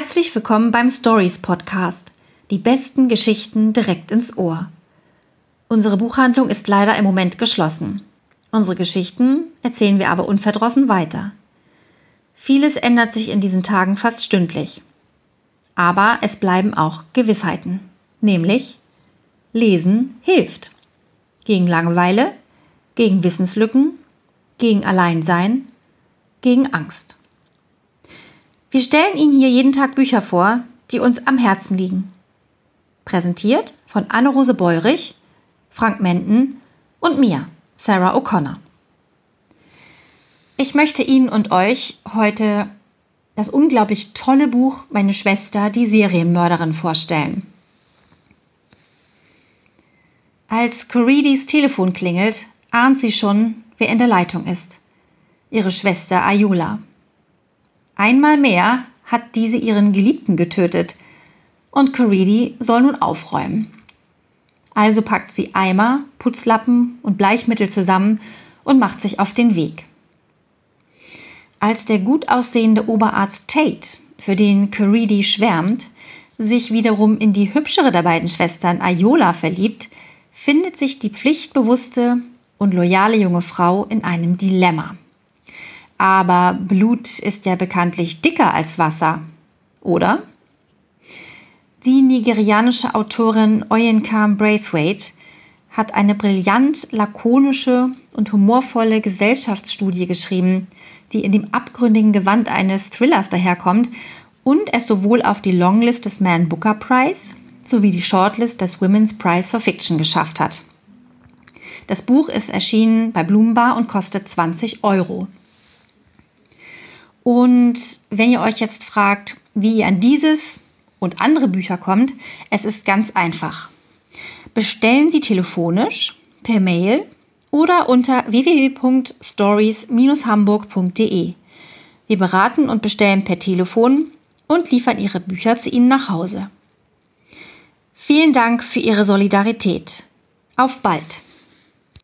Herzlich willkommen beim Stories Podcast. Die besten Geschichten direkt ins Ohr. Unsere Buchhandlung ist leider im Moment geschlossen. Unsere Geschichten erzählen wir aber unverdrossen weiter. Vieles ändert sich in diesen Tagen fast stündlich. Aber es bleiben auch Gewissheiten. Nämlich, Lesen hilft. Gegen Langeweile, gegen Wissenslücken, gegen Alleinsein, gegen Angst. Wir stellen Ihnen hier jeden Tag Bücher vor, die uns am Herzen liegen. Präsentiert von Anne-Rose Beurich, Frank Menden und mir, Sarah O'Connor. Ich möchte Ihnen und euch heute das unglaublich tolle Buch Meine Schwester, die Serienmörderin vorstellen. Als Coridis Telefon klingelt, ahnt sie schon, wer in der Leitung ist. Ihre Schwester Ayula. Einmal mehr hat diese ihren Geliebten getötet und Caridi soll nun aufräumen. Also packt sie Eimer, Putzlappen und Bleichmittel zusammen und macht sich auf den Weg. Als der gut aussehende Oberarzt Tate, für den Caridi schwärmt, sich wiederum in die hübschere der beiden Schwestern Ayola verliebt, findet sich die pflichtbewusste und loyale junge Frau in einem Dilemma. Aber Blut ist ja bekanntlich dicker als Wasser, oder? Die nigerianische Autorin Oyenkam Braithwaite hat eine brillant lakonische und humorvolle Gesellschaftsstudie geschrieben, die in dem abgründigen Gewand eines Thrillers daherkommt und es sowohl auf die Longlist des Man Booker Prize sowie die Shortlist des Women's Prize for Fiction geschafft hat. Das Buch ist erschienen bei Bloombar und kostet 20 Euro. Und wenn ihr euch jetzt fragt, wie ihr an dieses und andere Bücher kommt, es ist ganz einfach. Bestellen Sie telefonisch, per Mail oder unter www.stories-hamburg.de. Wir beraten und bestellen per Telefon und liefern Ihre Bücher zu Ihnen nach Hause. Vielen Dank für Ihre Solidarität. Auf bald!